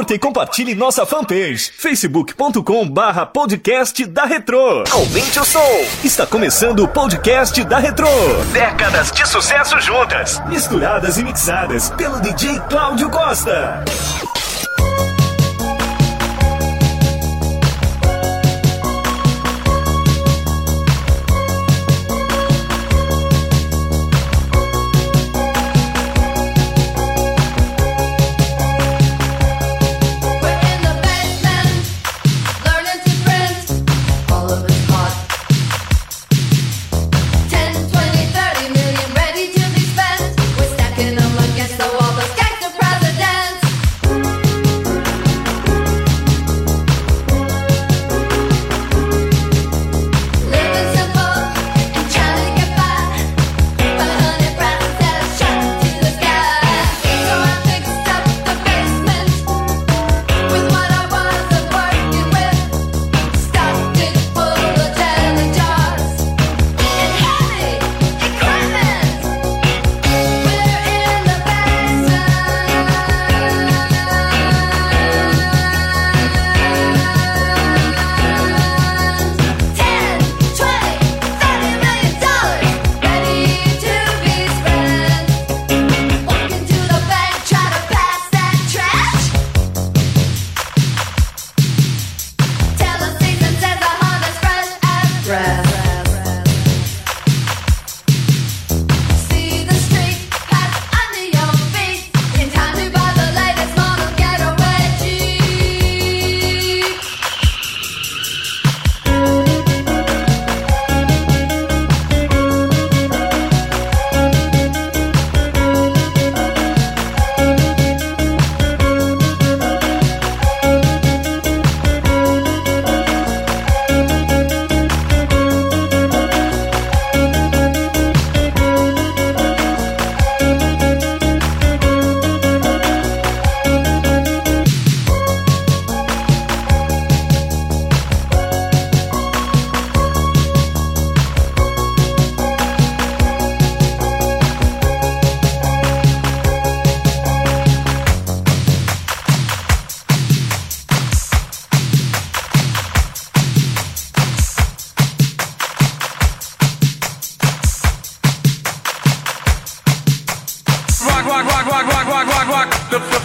Curta e compartilhe nossa fanpage facebook.com barra podcast da Retro. Aumente o som. Está começando o podcast da Retro. Décadas de sucesso juntas, misturadas e mixadas pelo DJ Cláudio Costa.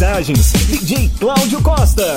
DJ Cláudio Costa.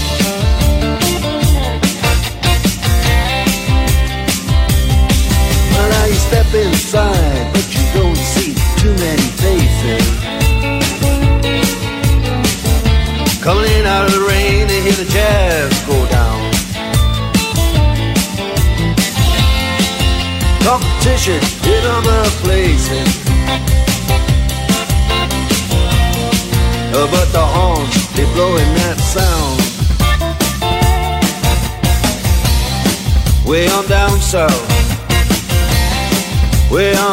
Blowing that sound. Way on down south. Way on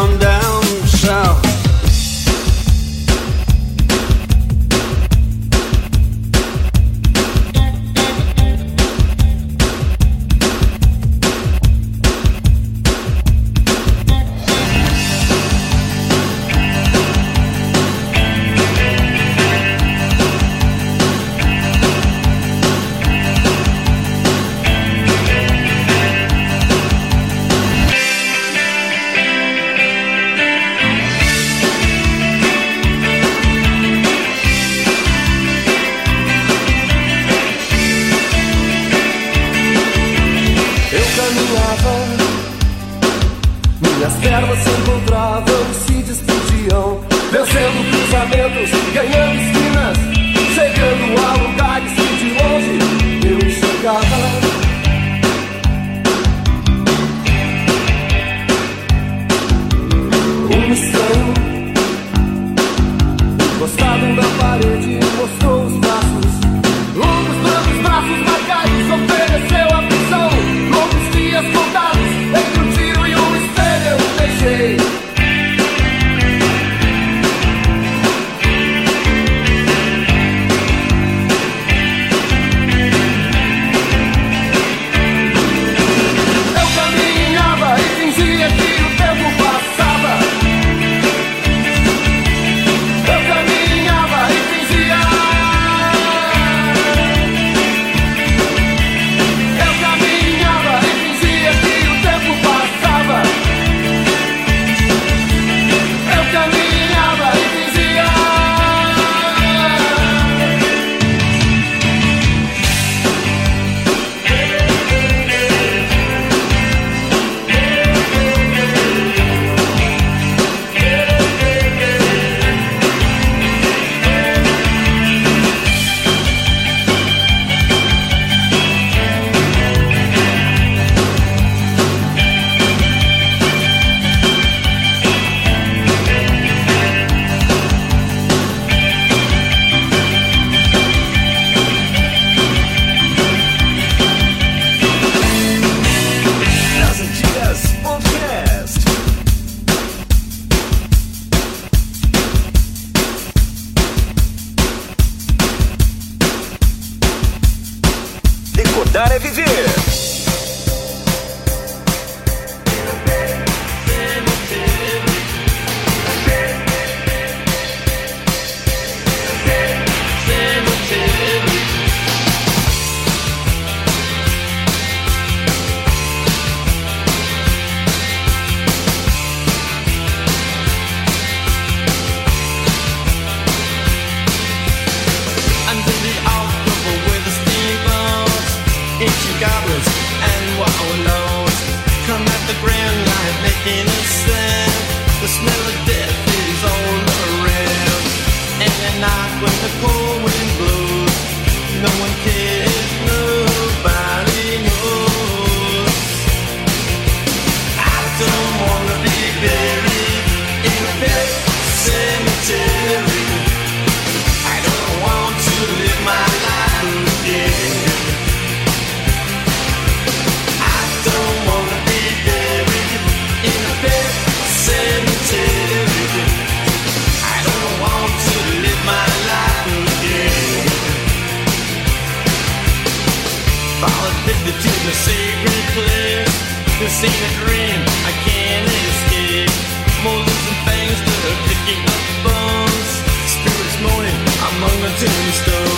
missão. Acreditar é viver. A dream, I can't escape. Moses and picking up bones. Spirits moaning among the tombstones.